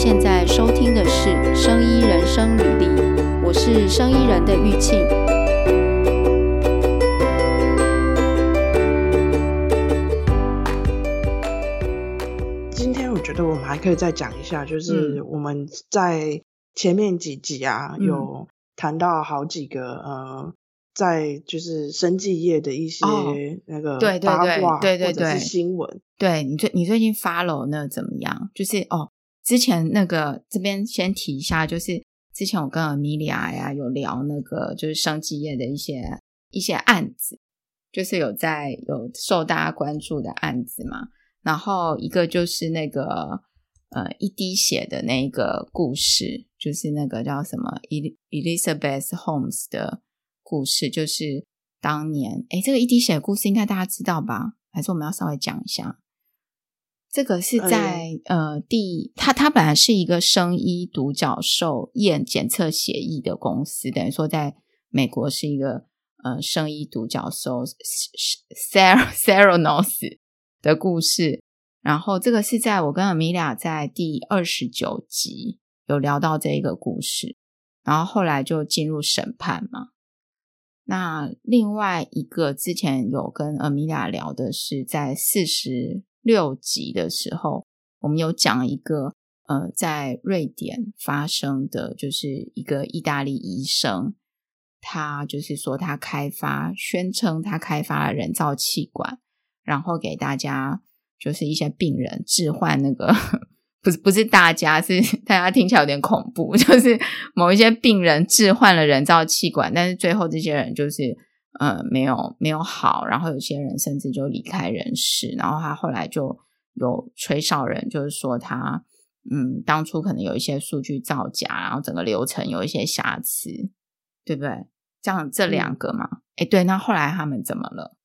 现在收听的是《生医人生履历》，我是生医人的玉庆。今天我觉得我们还可以再讲一下，就是我们在前面几集啊，嗯、有谈到好几个呃。在就是生技业的一些那个八卦，对对对，新闻。对你最你最近 follow 那怎么样？就是哦，之前那个这边先提一下，就是之前我跟 Amelia 呀有聊那个就是生技业的一些一些案子，就是有在有受大家关注的案子嘛。然后一个就是那个呃一滴血的那个故事，就是那个叫什么 Elizabeth Holmes 的。故事就是当年，诶，这个一滴血的故事应该大家知道吧？还是我们要稍微讲一下？这个是在、哎、呃第，他他本来是一个生医独角兽验检测协议的公司，等于说在美国是一个呃生医独角兽 Theranos 的故事。然后这个是在我跟 Amelia 在第二十九集有聊到这一个故事，然后后来就进入审判嘛。那另外一个之前有跟 Amelia 聊的是，在四十六集的时候，我们有讲一个呃，在瑞典发生的，就是一个意大利医生，他就是说他开发，宣称他开发了人造气管，然后给大家就是一些病人置换那个。不是不是大家，是大家听起来有点恐怖，就是某一些病人置换了人造气管，但是最后这些人就是呃没有没有好，然后有些人甚至就离开人世，然后他后来就有吹哨人，就是说他嗯当初可能有一些数据造假，然后整个流程有一些瑕疵，对不对？这样这两个嘛，哎、嗯，对，那后来他们怎么了？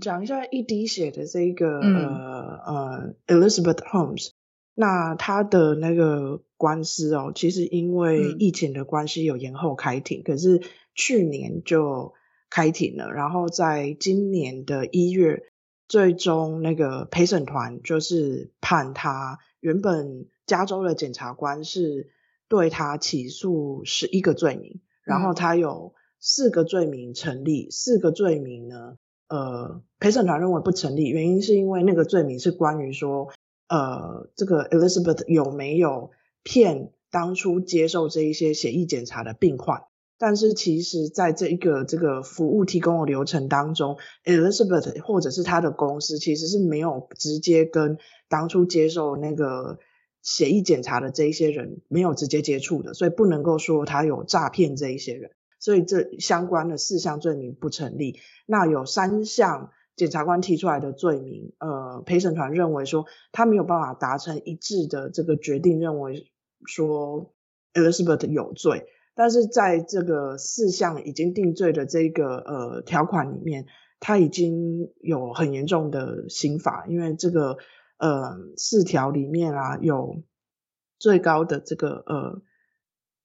讲一下一滴血的这个、嗯、呃呃 Elizabeth Holmes，那他的那个官司哦，其实因为疫情的关系有延后开庭，嗯、可是去年就开庭了，然后在今年的一月，最终那个陪审团就是判他原本加州的检察官是对他起诉十一个罪名，然后他有四个罪名成立，嗯、四个罪名呢。呃，陪审团认为不成立，原因是因为那个罪名是关于说，呃，这个 Elizabeth 有没有骗当初接受这一些血液检查的病患，但是其实在这一个这个服务提供的流程当中，Elizabeth 或者是他的公司其实是没有直接跟当初接受那个协议检查的这一些人没有直接接触的，所以不能够说他有诈骗这一些人。所以这相关的四项罪名不成立。那有三项检察官提出来的罪名，呃，陪审团认为说他没有办法达成一致的这个决定，认为说 Elizabeth 有罪。但是在这个四项已经定罪的这个呃条款里面，他已经有很严重的刑罚，因为这个呃四条里面啊有最高的这个呃。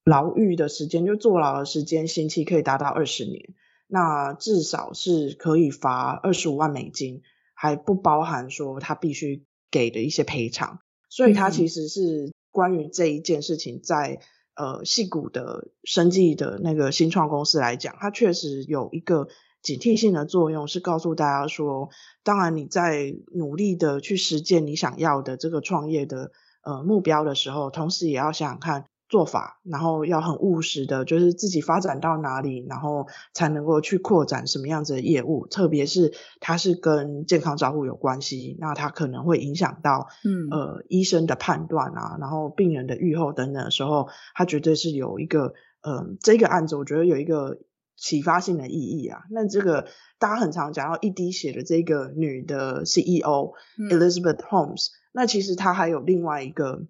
牢狱的时间，就坐牢的时间，刑期可以达到二十年，那至少是可以罚二十五万美金，还不包含说他必须给的一些赔偿。所以，他其实是关于这一件事情在，在呃矽谷的生计的那个新创公司来讲，它确实有一个警惕性的作用，是告诉大家说，当然你在努力的去实践你想要的这个创业的呃目标的时候，同时也要想想看。做法，然后要很务实的，就是自己发展到哪里，然后才能够去扩展什么样子的业务。特别是它是跟健康照护有关系，那它可能会影响到，嗯，呃，医生的判断啊，然后病人的预后等等的时候，它绝对是有一个，呃，这个案子我觉得有一个启发性的意义啊。那这个大家很常讲到一滴血的这个女的 CEO、嗯、Elizabeth Holmes，那其实她还有另外一个。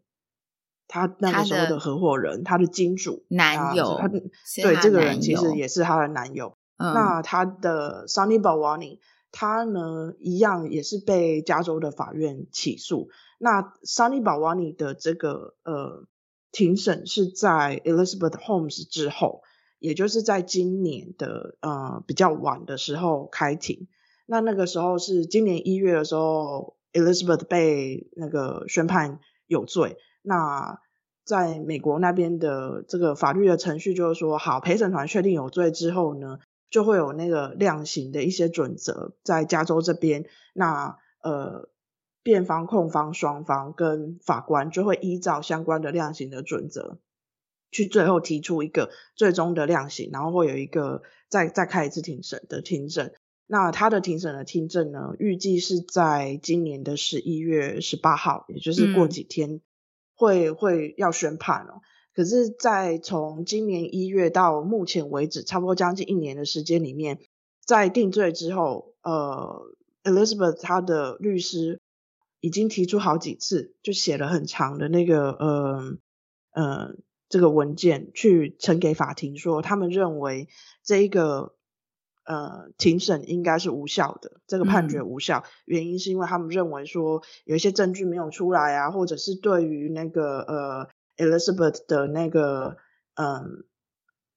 他那个时候的合伙人，他的，金主男友，他对这个人其实也是他的男友。嗯、那他的 Sunny Balwani，他呢一样也是被加州的法院起诉。那 Sunny Balwani 的这个呃庭审是在 Elizabeth Holmes 之后，也就是在今年的呃比较晚的时候开庭。那那个时候是今年一月的时候，Elizabeth 被那个宣判有罪。那在美国那边的这个法律的程序就是说，好，陪审团确定有罪之后呢，就会有那个量刑的一些准则，在加州这边，那呃，辩方、控方双方跟法官就会依照相关的量刑的准则，去最后提出一个最终的量刑，然后会有一个再再开一次庭审的听证。那他的庭审的听证呢，预计是在今年的十一月十八号，也就是过几天会、会要宣判哦。可是，在从今年一月到目前为止，差不多将近一年的时间里面，在定罪之后，呃，Elizabeth 她的律师已经提出好几次，就写了很长的那个呃呃这个文件去呈给法庭，说他们认为这一个呃庭审应该是无效的，这个判决无效，嗯、原因是因为他们认为说有一些证据没有出来啊，或者是对于那个呃。Elizabeth 的那个嗯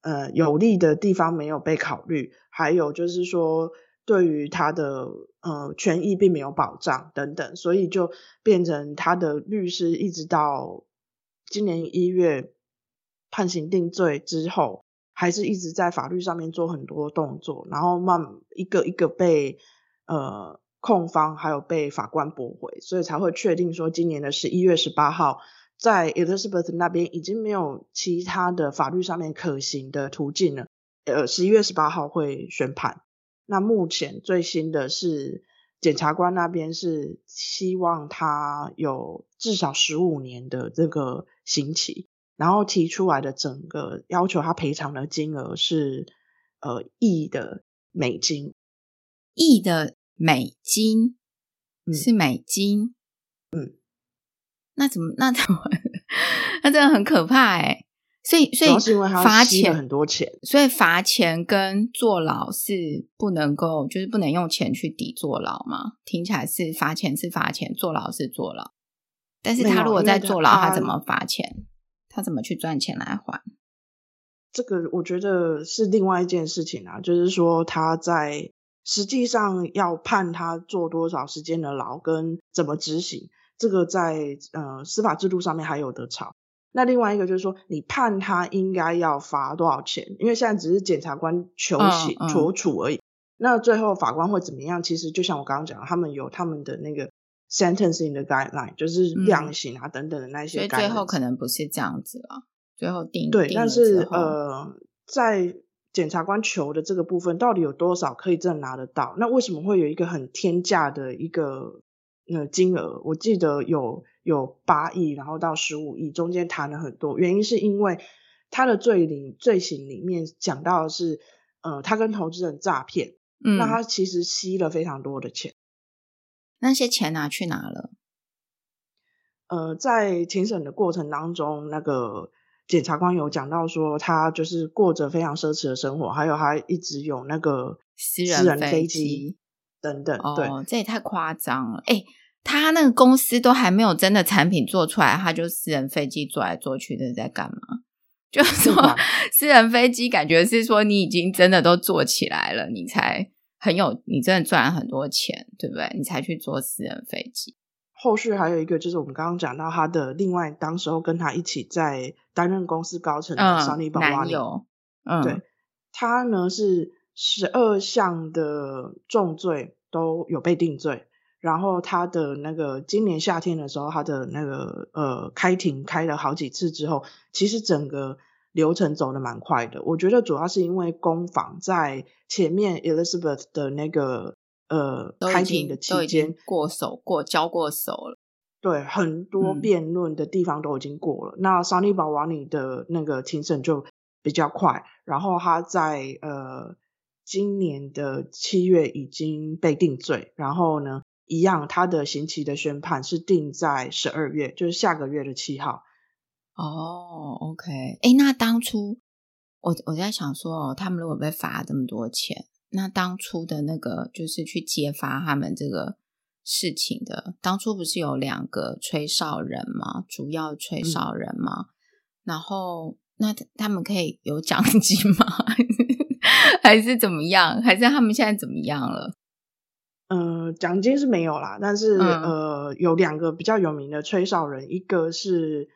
呃有利的地方没有被考虑，还有就是说对于他的呃权益并没有保障等等，所以就变成他的律师一直到今年一月判刑定罪之后，还是一直在法律上面做很多动作，然后慢一个一个被呃控方还有被法官驳回，所以才会确定说今年的十一月十八号。在 Elizabeth 那边已经没有其他的法律上面可行的途径了。呃，十一月十八号会宣判。那目前最新的是检察官那边是希望他有至少十五年的这个刑期，然后提出来的整个要求他赔偿的金额是呃亿的美金，亿的美金，是美金，嗯。嗯那怎么？那怎么？那真的很可怕哎！所以，所以罚钱很多钱，所以罚钱跟坐牢是不能够，就是不能用钱去抵坐牢吗？听起来是罚钱是罚钱，坐牢是坐牢。但是他如果在坐牢，他怎么罚钱？他怎么去赚钱来还？这个我觉得是另外一件事情啊，就是说他在实际上要判他坐多少时间的牢，跟怎么执行。这个在呃司法制度上面还有得吵。那另外一个就是说，你判他应该要罚多少钱？因为现在只是检察官求刑、嗯嗯、求处而已。那最后法官会怎么样？其实就像我刚刚讲的，他们有他们的那个 sentencing 的 guideline，就是量刑啊等等的那些。所以最后可能不是这样子了。最后定对，但是呃，在检察官求的这个部分，到底有多少可以真的拿得到？那为什么会有一个很天价的一个？那金额我记得有有八亿，然后到十五亿，中间谈了很多。原因是因为他的罪里罪行里面讲到的是，呃，他跟投资人诈骗，嗯，那他其实吸了非常多的钱。那些钱拿去哪了？呃，在庭审的过程当中，那个检察官有讲到说，他就是过着非常奢侈的生活，还有他一直有那个私人飞机。等等，对，哦，这也太夸张了。哎，他那个公司都还没有真的产品做出来，他就私人飞机坐来坐去的，在干嘛？就是说，私人飞机感觉是说你已经真的都做起来了，你才很有，你真的赚了很多钱，对不对？你才去坐私人飞机。后续还有一个就是我们刚刚讲到他的另外，当时候跟他一起在担任公司高层的 Sunny Balwani，嗯，对，他呢是。十二项的重罪都有被定罪，然后他的那个今年夏天的时候，他的那个呃开庭开了好几次之后，其实整个流程走的蛮快的。我觉得主要是因为攻防在前面 Elizabeth 的那个呃开庭的期间过手过交过手了，对，很多辩论的地方都已经过了。嗯、那 Sunny Balwani 的那个庭审就比较快，然后他在呃。今年的七月已经被定罪，然后呢，一样，他的刑期的宣判是定在十二月，就是下个月的七号。哦，OK，哎，那当初我我在想说，他们如果被罚这么多钱，那当初的那个就是去揭发他们这个事情的，当初不是有两个吹哨人吗？主要吹哨人吗？嗯、然后那他们可以有奖金吗？还是怎么样？还是他们现在怎么样了？呃，奖金是没有啦，但是、嗯、呃，有两个比较有名的吹哨人，一个是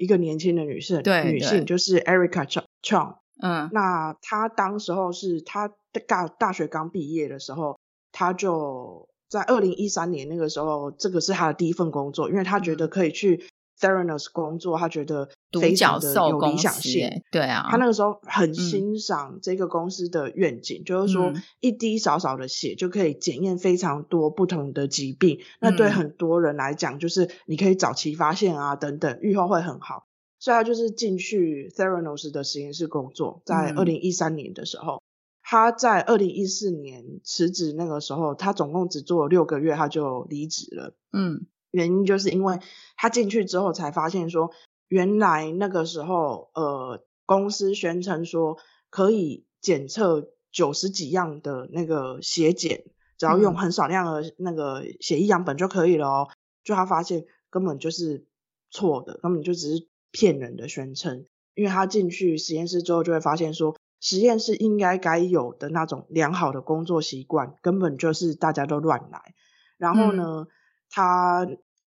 一个年轻的女性，对，女性就是 Erica Chong，嗯，那她当时候是她大大学刚毕业的时候，她就在二零一三年那个时候，这个是她的第一份工作，因为她觉得可以去。Theranos 工作，他觉得非常的有理想性，对啊，他那个时候很欣赏这个公司的愿景，嗯、就是说一滴少少的血就可以检验非常多不同的疾病，嗯、那对很多人来讲，就是你可以早期发现啊，等等，预后会很好，所以他就是进去 Theranos 的实验室工作，在二零一三年的时候，嗯、他在二零一四年辞职，那个时候他总共只做了六个月，他就离职了，嗯。原因就是因为他进去之后才发现说，原来那个时候，呃，公司宣称说可以检测九十几样的那个血检，只要用很少量的那个血液样本就可以了哦。就他发现根本就是错的，根本就只是骗人的宣称。因为他进去实验室之后就会发现说，实验室应该该有的那种良好的工作习惯，根本就是大家都乱来。然后呢，嗯他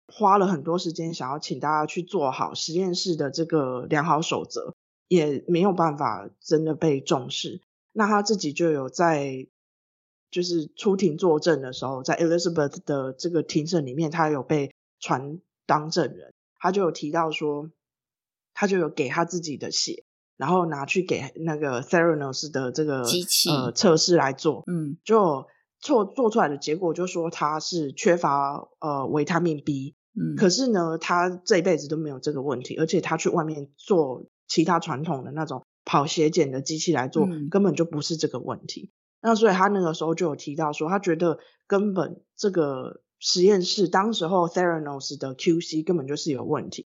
花了很多时间想要请大家去做好实验室的这个良好守则，也没有办法真的被重视。那他自己就有在，就是出庭作证的时候，在 Elizabeth 的这个庭审里面，他有被传当证人，他就有提到说，他就有给他自己的血，然后拿去给那个 Theranos 的这个机器呃测试来做，嗯，就。做做出来的结果就说他是缺乏呃维他命 B，嗯，可是呢，他这一辈子都没有这个问题，而且他去外面做其他传统的那种跑血检的机器来做，嗯，根本就不是这个问题。那所以他那个时候就有提到说，他觉得根本这个实验室当时候 Theranos 的 QC 根本就是有问题。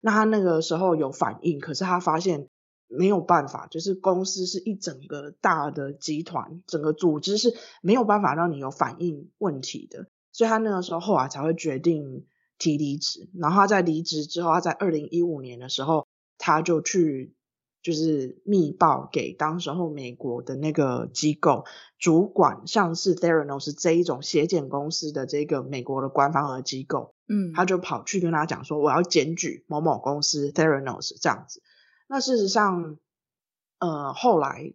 那他那个时候有反应，可是他发现。没有办法，就是公司是一整个大的集团，整个组织是没有办法让你有反应问题的，所以他那个时候后来才会决定提离职。然后他在离职之后，他在二零一五年的时候，他就去就是密报给当时候美国的那个机构主管，像是 Theranos 这一种血检公司的这个美国的官方的机构，嗯，他就跑去跟他讲说，我要检举某某公司 Theranos 这样子。那事实上，呃，后来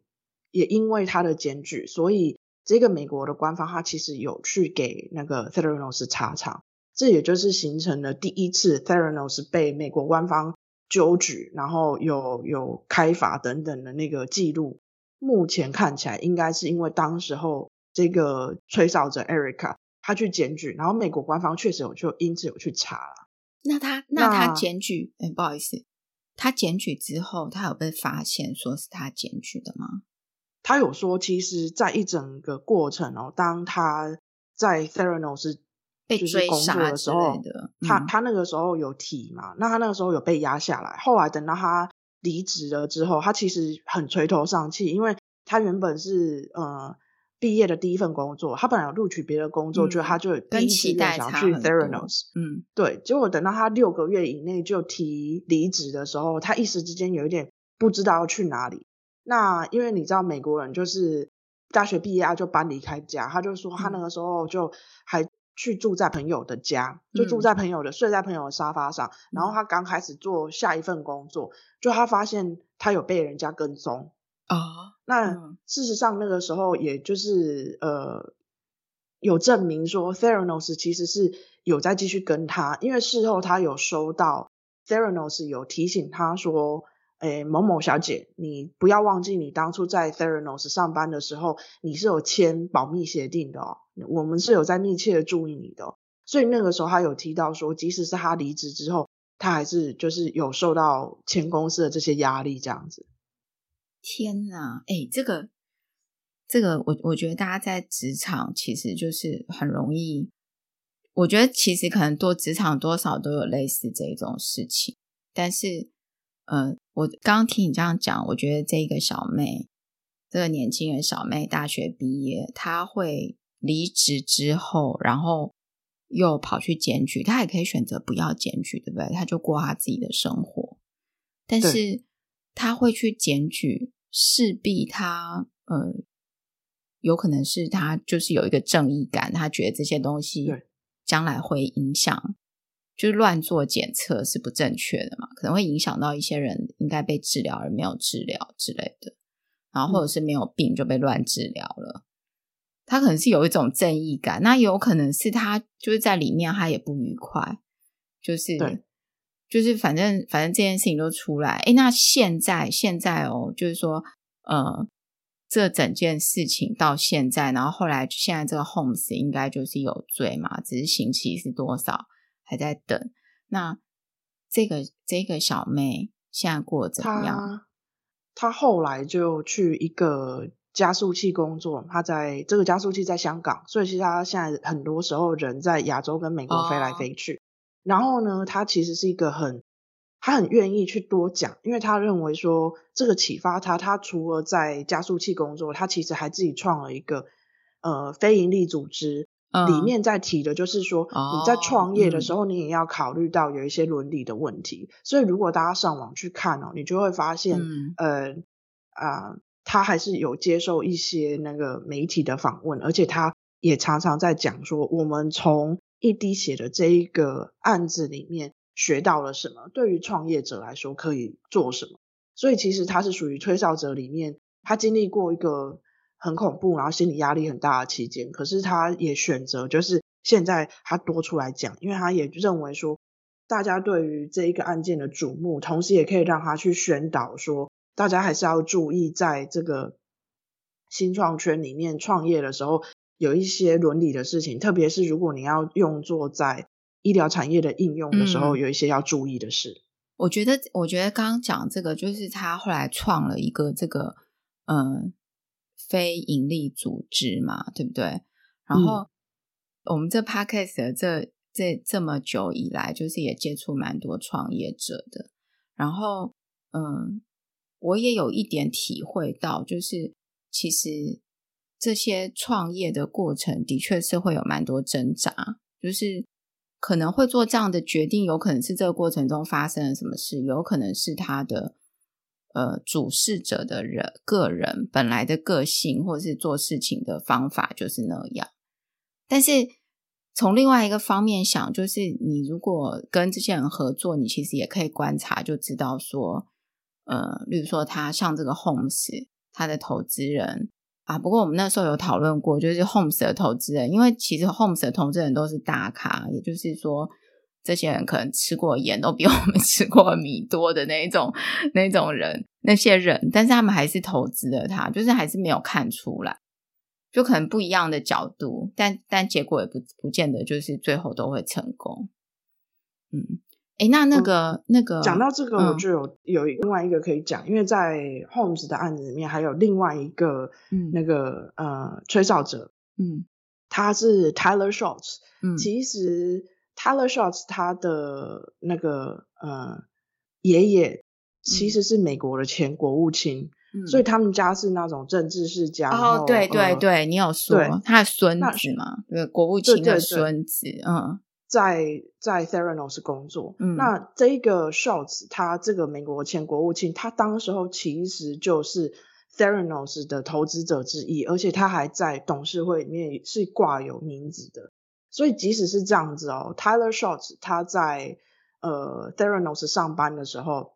也因为他的检举，所以这个美国的官方他其实有去给那个 Theranos 查查，这也就是形成了第一次 Theranos 被美国官方纠举，然后有有开罚等等的那个记录。目前看起来应该是因为当时候这个吹哨者 Erica 他去检举，然后美国官方确实有就因此有去查了。那他那他检举，哎，不好意思。他检举之后，他有被发现说是他检举的吗？他有说，其实，在一整个过程哦，当他在 Theranos 被追杀的时候，的他他那个时候有提嘛？那他那个时候有被压下来。后来等到他离职了之后，他其实很垂头丧气，因为他原本是呃。毕业的第一份工作，他本来有录取别的工作，嗯、就他就第一志愿想要去 Theranos，嗯，对。结果等到他六个月以内就提离职的时候，他一时之间有一点不知道要去哪里。那因为你知道美国人就是大学毕业啊就搬离开家，他就说他那个时候就还去住在朋友的家，嗯、就住在朋友的睡在朋友的沙发上。嗯、然后他刚开始做下一份工作，就他发现他有被人家跟踪。啊，oh, 那事实上那个时候也就是呃有证明说 Theranos 其实是有在继续跟他，因为事后他有收到 Theranos 有提醒他说，诶某某小姐，你不要忘记你当初在 Theranos 上班的时候，你是有签保密协定的哦，我们是有在密切的注意你的哦，所以那个时候他有提到说，即使是他离职之后，他还是就是有受到前公司的这些压力这样子。天呐，哎，这个，这个，我我觉得大家在职场其实就是很容易，我觉得其实可能多职场多少都有类似这种事情。但是，呃，我刚刚听你这样讲，我觉得这个小妹，这个年轻人小妹大学毕业，她会离职之后，然后又跑去检举，她也可以选择不要检举，对不对？她就过她自己的生活，但是她会去检举。势必他呃有可能是他就是有一个正义感，他觉得这些东西将来会影响，就是乱做检测是不正确的嘛，可能会影响到一些人应该被治疗而没有治疗之类的，然后或者是没有病就被乱治疗了。嗯、他可能是有一种正义感，那有可能是他就是在里面他也不愉快，就是对，就是反正反正这件事情都出来，诶，那现在现在哦，就是说呃。这整件事情到现在，然后后来现在这个 Holmes 应该就是有罪嘛，只是刑期是多少还在等。那这个这个小妹现在过得怎么样？她她后来就去一个加速器工作，她在这个加速器在香港，所以其实她现在很多时候人在亚洲跟美国飞来飞去。哦、然后呢，他其实是一个很。他很愿意去多讲，因为他认为说这个启发他。他除了在加速器工作，他其实还自己创了一个呃非营利组织，嗯、里面在提的就是说、哦、你在创业的时候，你也要考虑到有一些伦理的问题。嗯、所以如果大家上网去看哦，你就会发现，嗯、呃啊、呃，他还是有接受一些那个媒体的访问，而且他也常常在讲说，我们从一滴血的这一个案子里面。学到了什么？对于创业者来说可以做什么？所以其实他是属于吹哨者里面，他经历过一个很恐怖，然后心理压力很大的期间。可是他也选择，就是现在他多出来讲，因为他也认为说，大家对于这一个案件的瞩目，同时也可以让他去宣导说，大家还是要注意，在这个新创圈里面创业的时候，有一些伦理的事情，特别是如果你要用作在。医疗产业的应用的时候，有一些要注意的事。嗯、我觉得，我觉得刚刚讲这个，就是他后来创了一个这个，嗯，非营利组织嘛，对不对？然后、嗯、我们这 podcast 的这这这么久以来，就是也接触蛮多创业者的。然后，嗯，我也有一点体会到，就是其实这些创业的过程的确是会有蛮多挣扎，就是。可能会做这样的决定，有可能是这个过程中发生了什么事，有可能是他的呃主事者的人个人本来的个性，或是做事情的方法就是那样。但是从另外一个方面想，就是你如果跟这些人合作，你其实也可以观察，就知道说，呃，例如说他像这个 Homes，他的投资人。啊，不过我们那时候有讨论过，就是 Homes 的投资人，因为其实 Homes 的投资人都是大咖，也就是说，这些人可能吃过盐都比我们 吃过米多的那种那种人，那些人，但是他们还是投资了他，就是还是没有看出来，就可能不一样的角度，但但结果也不不见得就是最后都会成功，嗯。哎，那那个、嗯、那个讲到这个，我就有、嗯、有另外一个可以讲，因为在 Holmes 的案子里面还有另外一个那个、嗯、呃吹哨者，嗯，他是 Tyler Shorts，嗯，其实 Tyler Shorts 他的那个呃爷爷其实是美国的前国务卿，嗯、所以他们家是那种政治世家。哦，对对对，呃、你有说对他的孙子嘛？对，国务卿的孙子，对对对嗯。在在 Theranos 工作，嗯，那这个 Shorts 他这个美国前国务卿，他当时候其实就是 Theranos 的投资者之一，而且他还在董事会里面是挂有名字的。所以即使是这样子哦，Tyler Shorts 他在呃 Theranos 上班的时候，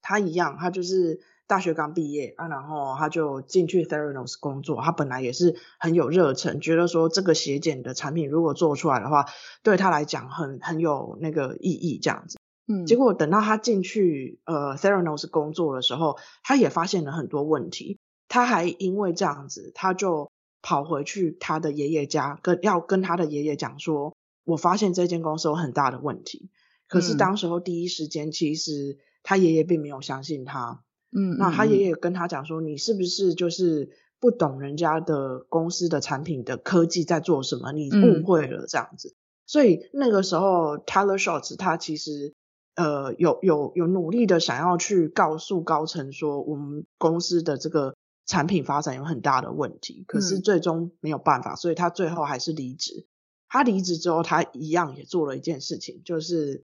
他一样，他就是。大学刚毕业啊，然后他就进去 Theranos 工作。他本来也是很有热忱，觉得说这个血检的产品如果做出来的话，对他来讲很很有那个意义这样子。嗯，结果等到他进去呃 Theranos 工作的时候，他也发现了很多问题。他还因为这样子，他就跑回去他的爷爷家，跟要跟他的爷爷讲说，我发现这间公司有很大的问题。可是当时候第一时间，其实他爷爷并没有相信他。嗯，那他爷爷跟他讲说，你是不是就是不懂人家的公司的产品的科技在做什么？你误会了这样子。嗯、所以那个时候，Tyler Shorts 他其实呃有有有努力的想要去告诉高层说，我们公司的这个产品发展有很大的问题，可是最终没有办法，所以他最后还是离职。他离职之后，他一样也做了一件事情，就是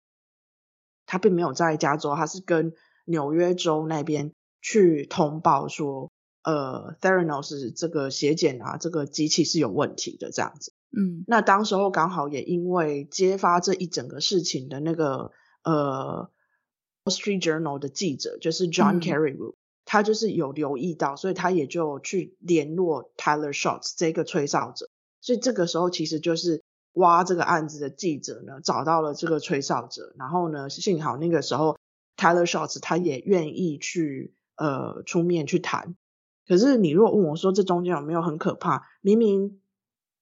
他并没有在加州，他是跟纽约州那边去通报说，呃，Theranos 这个血检啊，这个机器是有问题的这样子。嗯，那当时候刚好也因为揭发这一整个事情的那个呃《Wall Street Journal》的记者就是 John Carreyrou，嗯，他就是有留意到，所以他也就去联络 Tyler Shorts 这个吹哨者。所以这个时候其实就是挖这个案子的记者呢，找到了这个吹哨者，然后呢，幸好那个时候 Tyler Shorts 他也愿意去呃出面去谈。可是你如果问我说这中间有没有很可怕？明明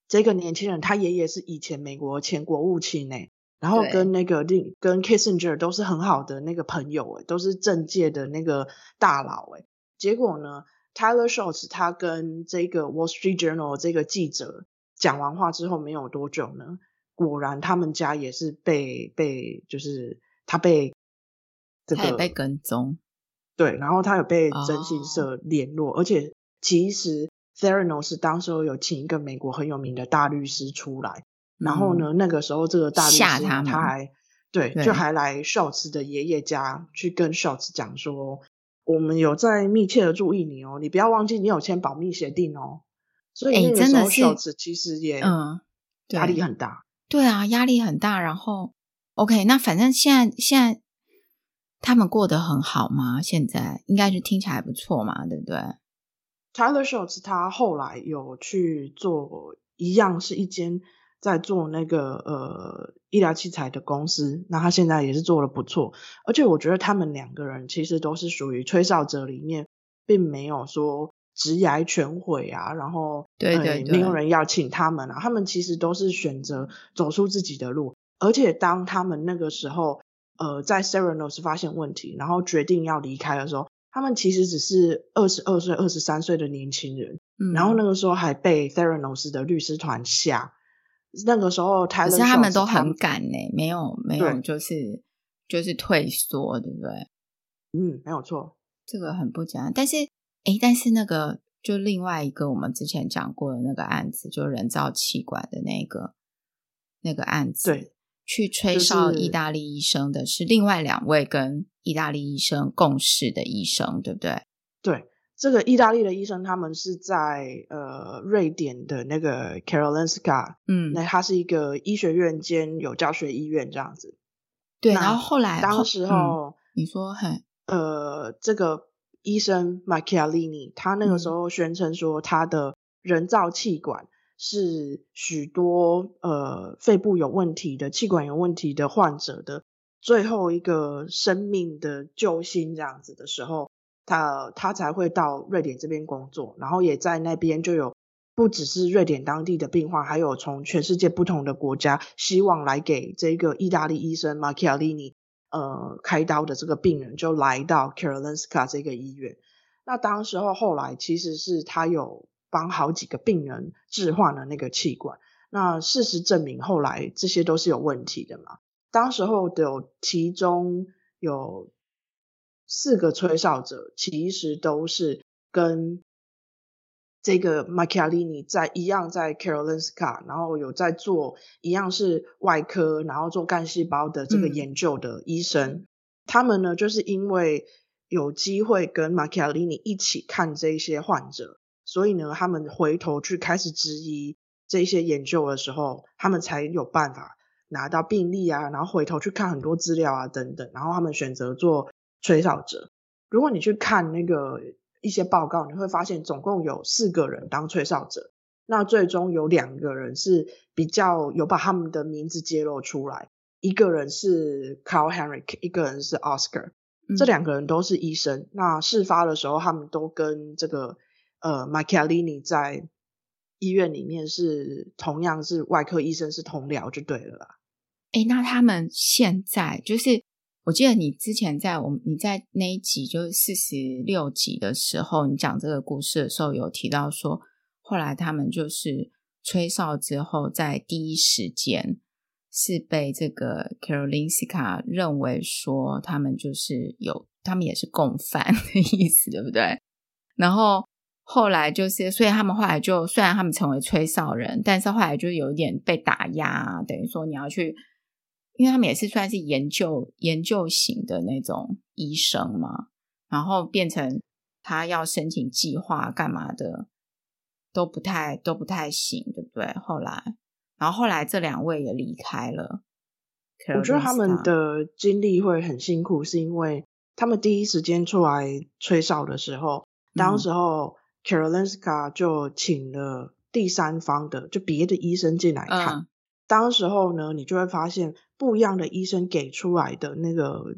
这个年轻人他爷爷是以前美国前国务卿诶，然后跟那个另跟 Kissinger 都是很好的那个朋友诶，都是政界的那个大佬诶。结果呢，Tyler Shorts 他跟这个 Wall Street Journal 这个记者讲完话之后没有多久呢，果然他们家也是被被就是他被这个他也被跟踪。对，然后他有被征信社联络，oh. 而且其实 Theranos 当时候有请一个美国很有名的大律师出来，嗯、然后呢，那个时候这个大律师他还对，对，就还来 Shorts 的爷爷家去跟 Shorts 讲说，我们有在密切的注意你哦，你不要忘记你有签保密协定哦。所以那个时候 Shorts 其实也嗯压力很大，对啊，压力很大。然后 OK，那反正现在现在。他们过得很好吗？现在应该是听起来不错嘛，对不对？Tyler Shorts 他后来有去做一样是一间在做那个呃医疗器材的公司，那他现在也是做的不错。而且我觉得他们两个人其实都是属于吹哨者里面，并没有说职涯全毁啊，然后对对对，没有人要请他们啊，他们其实都是选择走出自己的路。而且当他们那个时候。呃，在 Theranos 发现问题，然后决定要离开的时候，他们其实只是二十二岁、二十三岁的年轻人，嗯，然后那个时候还被 Theranos 的律师团吓。那个时候，可是他们都很敢呢，没有没有，就是就是退缩，对不对？嗯，没有错，这个很不简单。但是，诶，但是那个就另外一个我们之前讲过的那个案子，就人造气管的那个那个案子，对。去吹哨意大利医生的是另外两位跟意大利医生共事的医生，对不对？对，这个意大利的医生他们是在呃瑞典的那个 Karolinska，嗯，那他是一个医学院兼有教学医院这样子。对，然后后来当时候、嗯、你说很呃这个医生 Macchialini 他那个时候宣称说他的人造气管。是许多呃肺部有问题的、气管有问题的患者的最后一个生命的救星，这样子的时候，他他才会到瑞典这边工作，然后也在那边就有不只是瑞典当地的病患，还有从全世界不同的国家希望来给这个意大利医生 Macchialini 呃开刀的这个病人，就来到 Karolinska 这个医院。那当时候后来其实是他有。帮好几个病人置换了那个气管，那事实证明后来这些都是有问题的嘛。当时候的其中有四个吹哨者，其实都是跟这个 Macchialini 在一样在 Karolinska，然后有在做一样是外科，然后做干细胞的这个研究的医生。嗯、他们呢，就是因为有机会跟 Macchialini 一起看这些患者。所以呢，他们回头去开始质疑这些研究的时候，他们才有办法拿到病历啊，然后回头去看很多资料啊等等，然后他们选择做吹哨者。如果你去看那个一些报告，你会发现总共有四个人当吹哨者，那最终有两个人是比较有把他们的名字揭露出来，一个人是 Carl Henric，一个人是 Oscar，嗯，这两个人都是医生。那事发的时候，他们都跟这个。呃，Macchialini 在医院里面是同样是外科医生，是同僚就对了啦。诶，那他们现在就是，我记得你之前在我们你在那一集就是四十六集的时候，你讲这个故事的时候有提到说，后来他们就是吹哨之后，在第一时间是被这个 kerlin 认为说他们就是有，他们也是共犯的意思，对不对？然后。后来就是，所以他们后来就虽然他们成为吹哨人，但是后来就有一点被打压，等于说你要去，因为他们也是算是研究研究型的那种医生嘛，然后变成他要申请计划干嘛的都不太都不太行，对不对？后来，然后后来这两位也离开了。我觉得他们的经历会很辛苦，是因为他们第一时间出来吹哨的时候，嗯、当时候 Karolinska 就请了第三方的，就别的医生进来看。嗯、当时候呢，你就会发现不一样的医生给出来的那个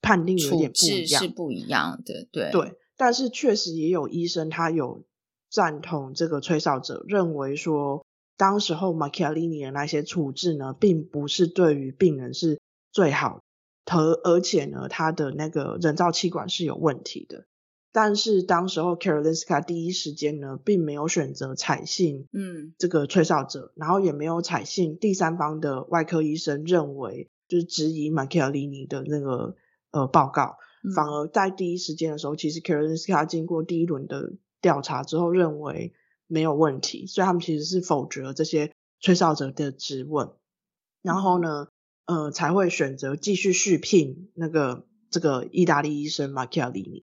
判定有点不一样，是不一样的，对对。但是确实也有医生他有赞同这个吹哨者，认为说。当时候，Macchiarini 的那些处置呢，并不是对于病人是最好的，而且呢，他的那个人造气管是有问题的。但是当时候，Karolinska 第一时间呢，并没有选择采信，嗯，这个吹哨者，嗯、然后也没有采信第三方的外科医生认为就是质疑 Macchiarini 的那个呃报告，嗯、反而在第一时间的时候，其实 Karolinska 经过第一轮的调查之后，认为。没有问题，所以他们其实是否决了这些吹哨者的质问，然后呢，呃，才会选择继续续聘那个这个意大利医生马基亚里尼，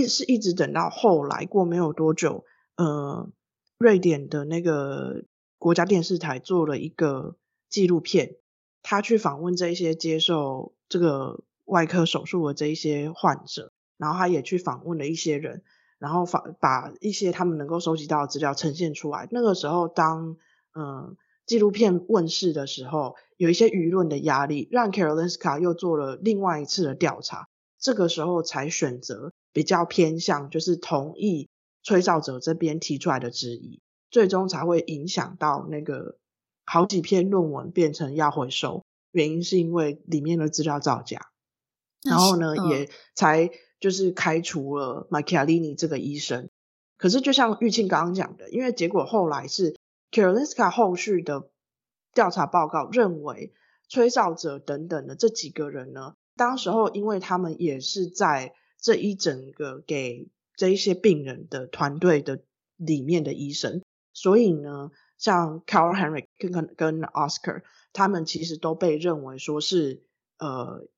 一是一直等到后来过没有多久，呃，瑞典的那个国家电视台做了一个纪录片，他去访问这一些接受这个外科手术的这一些患者，然后他也去访问了一些人。然后把把一些他们能够收集到的资料呈现出来。那个时候，当嗯纪录片问世的时候，有一些舆论的压力，让 Karolinska 又做了另外一次的调查。这个时候才选择比较偏向，就是同意吹哨者这边提出来的质疑，最终才会影响到那个好几篇论文变成要回收。原因是因为里面的资料造假，然后呢、嗯、也才。就是开除了 Macchiarini 这个医生，可是就像玉庆刚刚讲的，因为结果后来是 Karolinska 后续的调查报告认为，吹哨者等等的这几个人呢，当时候因为他们也是在这一整个给这一些病人的团队的里面的医生，所以呢，像 Carl Henrik 跟跟 Oscar 他们其实都被认为说是呃。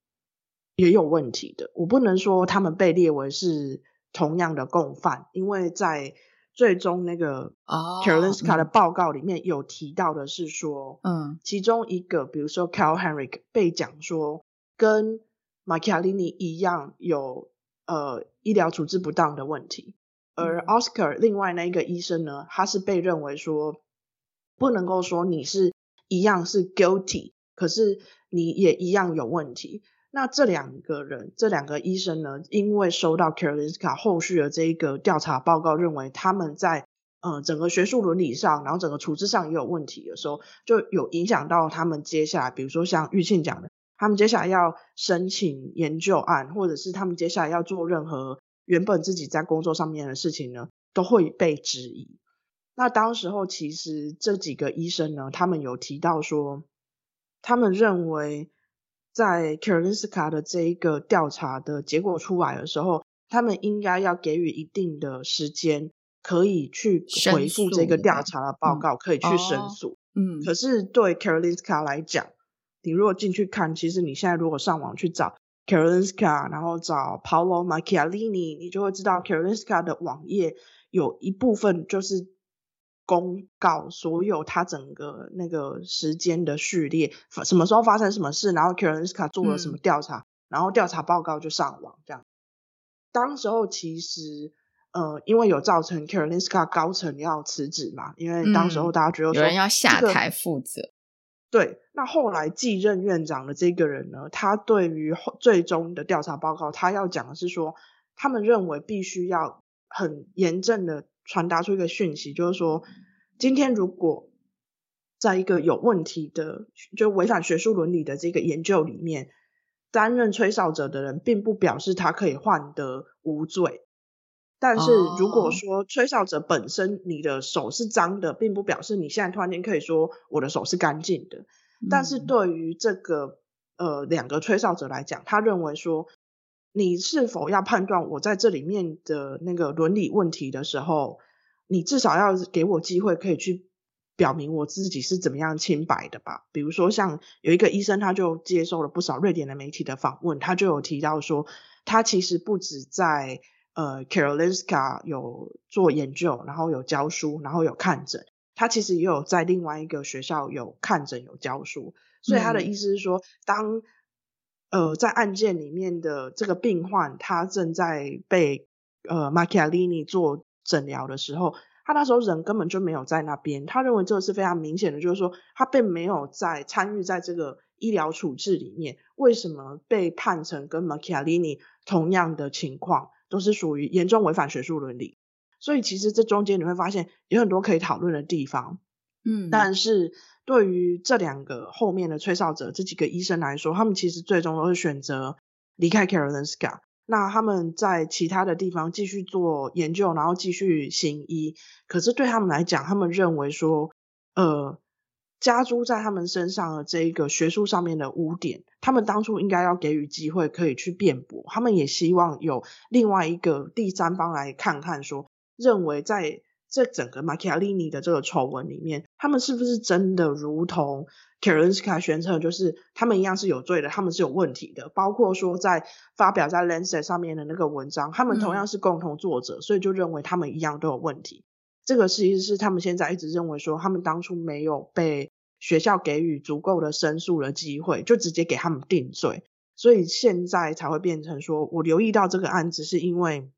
也有问题的，我不能说他们被列为是同样的共犯，因为在最终那个 Karolinska 的报告里面有提到的是说，嗯，其中一个，比如说 Carl Henrik 被讲说跟 Macchiarini 一样有呃医疗处置不当的问题，而 Oscar 另外那一个医生呢，他是被认为说不能够说你是一样是 guilty，可是你也一样有问题。那这两个人，这两个医生呢，因为收到 Karolinska 后续的这一个调查报告，认为他们在呃整个学术伦理上，然后整个处置上也有问题的时候，就有影响到他们接下来，比如说像玉庆讲的，他们接下来要申请研究案，或者是他们接下来要做任何原本自己在工作上面的事情呢，都会被质疑。那当时候其实这几个医生呢，他们有提到说，他们认为。在 Karolinska 的这一个调查的结果出来的时候，他们应该要给予一定的时间，可以去回复这个调查的报告，可以去申诉。嗯，可是对 Karolinska 来讲，你如果进去看，其实你现在如果上网去找 Karolinska，然后找 Paolo Macchialini，你就会知道 Karolinska 的网页有一部分就是。公告所有他整个那个时间的序列，什么时候发生什么事，然后 Karolinska 做了什么调查，嗯、然后调查报告就上网这样。当时候其实呃，因为有造成 Karolinska 高层要辞职嘛，因为当时候大家觉得有人要下台负责、这个。对，那后来继任院长的这个人呢，他对于最终的调查报告，他要讲的是说，他们认为必须要很严正的。传达出一个讯息，就是说，今天如果在一个有问题的，就违反学术伦理的这个研究里面，担任吹哨者的人，并不表示他可以换得无罪。但是如果说吹哨者本身你的手是脏的，并不表示你现在突然间可以说我的手是干净的。但是对于这个呃两个吹哨者来讲，他认为说。你是否要判断我在这里面的那个伦理问题的时候，你至少要给我机会可以去表明我自己是怎么样清白的吧？比如说像有一个医生，他就接受了不少瑞典的媒体的访问，他就有提到说，他其实不止在呃 Karolinska 有做研究，然后有教书，然后有看诊。他其实也有在另外一个学校有看诊有教书，所以他的意思是说，当呃在案件里面的这个病患他正在被呃，Macchialini 做诊疗的时候，他那时候人根本就没有在那边。他认为这个是非常明显的，就是说他并没有在参与在这个医疗处置里面。为什么被判成跟 Macchialini 同样的情况，都是属于严重违反学术伦理？所以其实这中间你会发现有很多可以讨论的地方，嗯，但是对于这两个后面的吹哨者这几个医生来说，他们其实最终都是选择离开 Karolinska。那他们在其他的地方继续做研究，然后继续行医。可是对他们来讲，他们认为说，呃，加诸在他们身上的这一个学术上面的污点，他们当初应该要给予机会可以去辩驳。他们也希望有另外一个第三方来看看说。认为在这整个马基亚利尼的这个丑闻里面，他们是不是真的如同 Karolinska 宣称，就是他们一样是有罪的，他们是有问题的。包括说在发表在 Lancet 上面的那个文章，他们同样是共同作者，嗯、所以就认为他们一样都有问题。这个其实是他们现在一直认为说，他们当初没有被学校给予足够的申诉的机会，就直接给他们定罪，所以现在才会变成说，我留意到这个案子是因为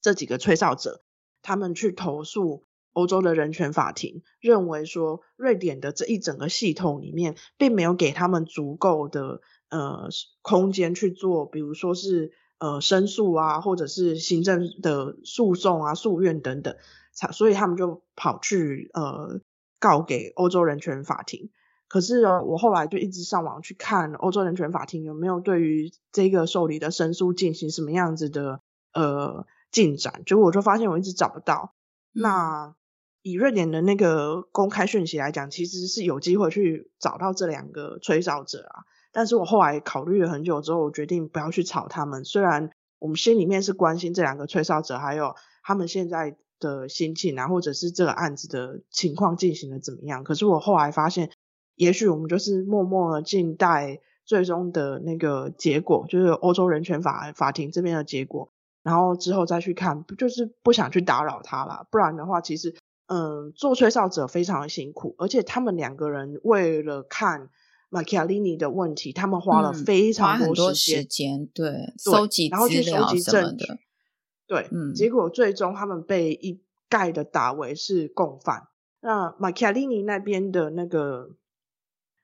这几个吹哨者。他们去投诉欧洲的人权法庭，认为说瑞典的这一整个系统里面，并没有给他们足够的呃空间去做，比如说是呃申诉啊，或者是行政的诉讼啊、诉愿等等，所以他们就跑去呃告给欧洲人权法庭。可是哦，我后来就一直上网去看欧洲人权法庭有没有对于这个受理的申诉进行什么样子的呃。进展，结果我就发现我一直找不到。嗯、那以瑞典的那个公开讯息来讲，其实是有机会去找到这两个吹哨者啊。但是我后来考虑了很久之后，我决定不要去吵他们。虽然我们心里面是关心这两个吹哨者，还有他们现在的心情啊，或者是这个案子的情况进行的怎么样。可是我后来发现，也许我们就是默默的静待最终的那个结果，就是欧洲人权法法庭这边的结果。然后之后再去看，就是不想去打扰他啦。不然的话，其实，嗯，做吹哨者非常的辛苦，而且他们两个人为了看马基亚利尼的问题，他们花了非常多时间，嗯、多时间对，收集然后去收集证据，对，嗯，结果最终他们被一概的打为是共犯。那马基亚利尼那边的那个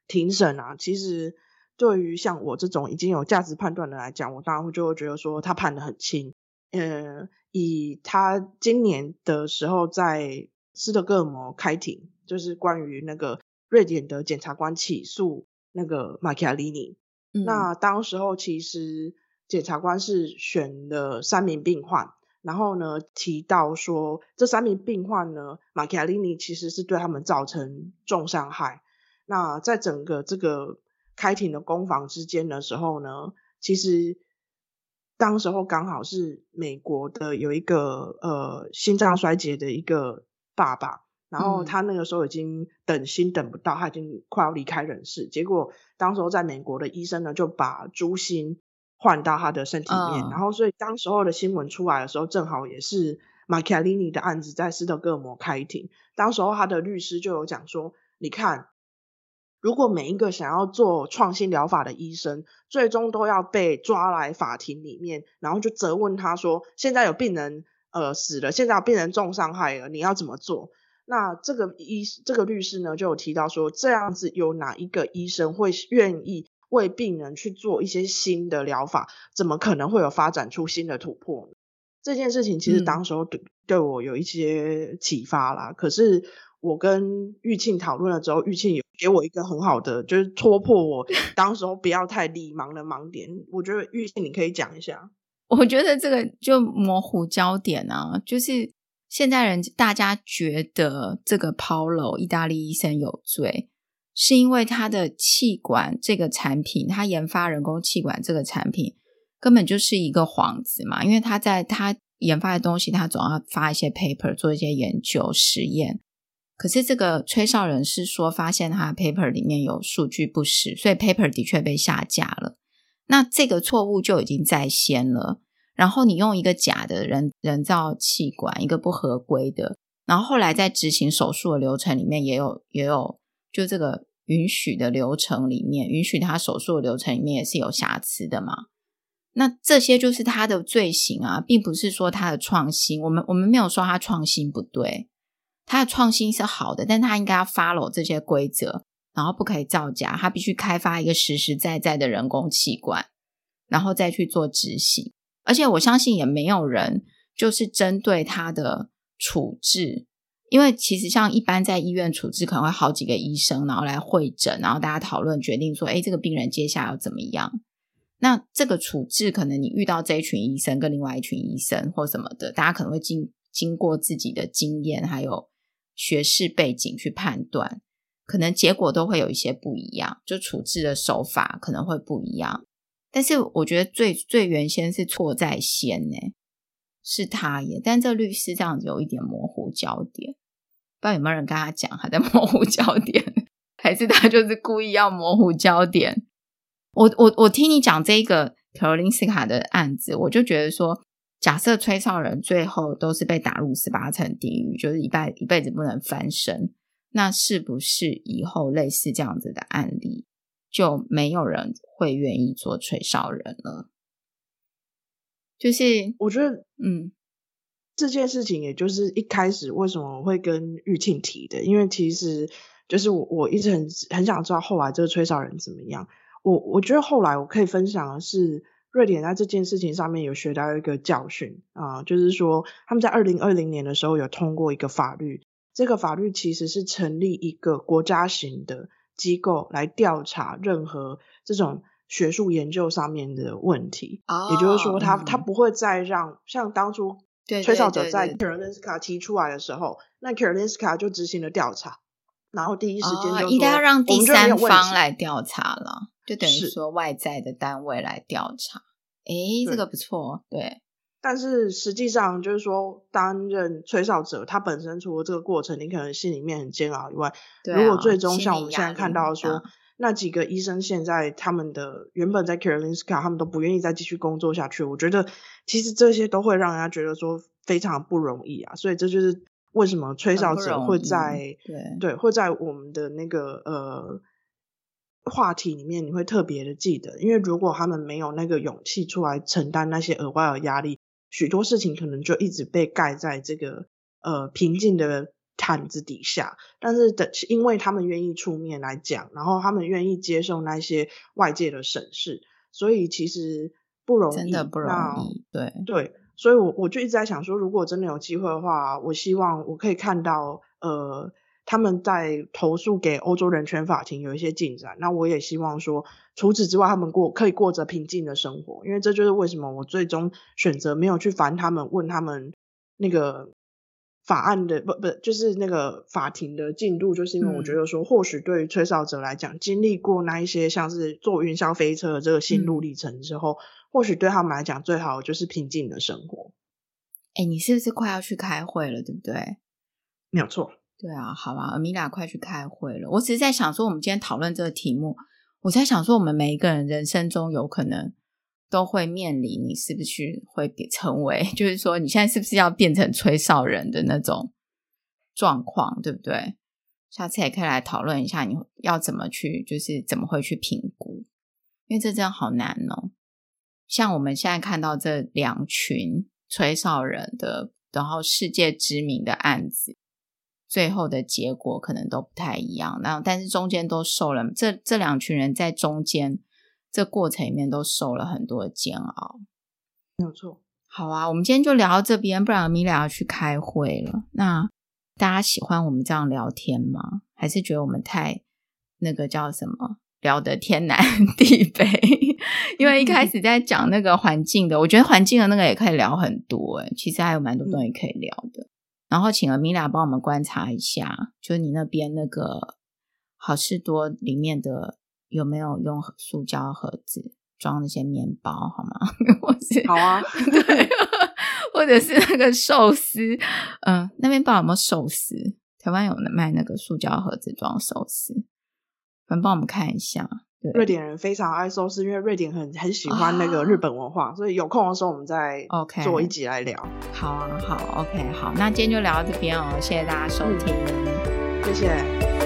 庭审啊，其实对于像我这种已经有价值判断的来讲，我当然就会觉得说他判的很轻。呃，以他今年的时候在斯德哥尔摩开庭，就是关于那个瑞典的检察官起诉那个马基亚利尼。嗯、那当时候其实检察官是选了三名病患，然后呢提到说这三名病患呢，马基亚利尼其实是对他们造成重伤害。那在整个这个开庭的攻防之间的时候呢，其实。当时候刚好是美国的有一个呃心脏衰竭的一个爸爸，然后他那个时候已经等心等不到，他已经快要离开人世。结果当时候在美国的医生呢就把猪心换到他的身体里面，嗯、然后所以当时候的新闻出来的时候，正好也是马基亚利尼的案子在斯德哥尔摩开庭。当时候他的律师就有讲说，你看。如果每一个想要做创新疗法的医生，最终都要被抓来法庭里面，然后就责问他说：“现在有病人呃死了，现在有病人重伤害了，你要怎么做？”那这个医这个律师呢，就有提到说，这样子有哪一个医生会愿意为病人去做一些新的疗法？怎么可能会有发展出新的突破呢？这件事情其实当时候对对我有一些启发啦。嗯、可是我跟玉庆讨论了之后，玉庆有。给我一个很好的，就是戳破我 当时候不要太理盲的盲点。我觉得玉庆你可以讲一下。我觉得这个就模糊焦点啊，就是现在人大家觉得这个 Paolo 意大利医生有罪，是因为他的气管这个产品，他研发人工气管这个产品根本就是一个幌子嘛，因为他在他研发的东西，他总要发一些 paper 做一些研究实验。可是这个吹哨人是说，发现他的 paper 里面有数据不实，所以 paper 的确被下架了。那这个错误就已经在先了。然后你用一个假的人人造气管，一个不合规的，然后后来在执行手术的流程里面也有也有，就这个允许的流程里面，允许他手术的流程里面也是有瑕疵的嘛。那这些就是他的罪行啊，并不是说他的创新。我们我们没有说他创新不对，他的创新是好的，但他应该要 follow 这些规则，然后不可以造假，他必须开发一个实实在在的人工器官，然后再去做执行。而且我相信也没有人就是针对他的处置，因为其实像一般在医院处置，可能会好几个医生，然后来会诊，然后大家讨论决定说，诶，这个病人接下来要怎么样？那这个处置可能你遇到这一群医生跟另外一群医生或什么的，大家可能会经经过自己的经验还有学识背景去判断，可能结果都会有一些不一样，就处置的手法可能会不一样。但是我觉得最最原先是错在先呢，是他耶。但这律师这样子有一点模糊焦点，不知道有没有人跟他讲他在模糊焦点，还是他就是故意要模糊焦点？我我我听你讲这个卡罗琳斯卡的案子，我就觉得说，假设吹哨人最后都是被打入十八层地狱，就是一辈一辈子不能翻身，那是不是以后类似这样子的案例？就没有人会愿意做吹哨人了。就是我觉得，嗯，这件事情也就是一开始为什么我会跟玉庆提的，因为其实就是我我一直很很想知道后来这个吹哨人怎么样。我我觉得后来我可以分享的是，瑞典在这件事情上面有学到一个教训啊，就是说他们在二零二零年的时候有通过一个法律，这个法律其实是成立一个国家型的。机构来调查任何这种学术研究上面的问题，oh, 也就是说他，他、嗯、他不会再让像当初吹哨者在 Karolinska 提出来的时候，那 Karolinska 就执行了调查，然后第一时间就说、oh, 应该要让第三方来调查了，就等于说外在的单位来调查。诶，这个不错，对。但是实际上就是说，担任吹哨者，他本身除了这个过程，你可能心里面很煎熬以外，啊、如果最终像我们现在看到说，那几个医生现在他们的原本在 Karolinska，他们都不愿意再继续工作下去，我觉得其实这些都会让人家觉得说非常不容易啊。所以这就是为什么吹哨者会在对对会在我们的那个呃。话题里面你会特别的记得，因为如果他们没有那个勇气出来承担那些额外的压力，许多事情可能就一直被盖在这个呃平静的毯子底下。但是的，因为他们愿意出面来讲，然后他们愿意接受那些外界的审视，所以其实不容易，真的不容易。对对，所以我我就一直在想说，如果真的有机会的话，我希望我可以看到呃。他们在投诉给欧洲人权法庭有一些进展，那我也希望说，除此之外，他们过可以过着平静的生活，因为这就是为什么我最终选择没有去烦他们，问他们那个法案的不不就是那个法庭的进度，就是因为我觉得说，或许对于吹哨者来讲，经历过那一些像是坐云霄飞车的这个心路历程之后，嗯、或许对他们来讲，最好就是平静的生活。哎，你是不是快要去开会了，对不对？没有错。对啊，好吧，米娜快去开会了。我只是在想说，我们今天讨论这个题目，我在想说，我们每一个人人生中有可能都会面临，你是不是会成为，就是说，你现在是不是要变成吹哨人的那种状况，对不对？下次也可以来讨论一下，你要怎么去，就是怎么会去评估，因为这真的好难哦。像我们现在看到这两群吹哨人的，然后世界知名的案子。最后的结果可能都不太一样，那但是中间都受了，这这两群人在中间这过程里面都受了很多的煎熬，没有错。好啊，我们今天就聊到这边，不然米娅要去开会了。那大家喜欢我们这样聊天吗？还是觉得我们太那个叫什么聊得天南 地北？因为一开始在讲那个环境的，我觉得环境的那个也可以聊很多，诶其实还有蛮多东西可以聊的。然后请了米娅帮我们观察一下，就是你那边那个好事多里面的有没有用塑胶盒子装那些面包，好吗？或是好啊，对，或者是那个寿司，嗯，那边不知道有没有寿司？台湾有卖那个塑胶盒子装寿司，反正帮我们看一下。瑞典人非常爱寿司，因为瑞典很很喜欢那个日本文化，哦、所以有空的时候我们再 OK 做一集来聊。Okay. 好啊，好，OK，好，那今天就聊到这边哦，谢谢大家收听，嗯、谢谢。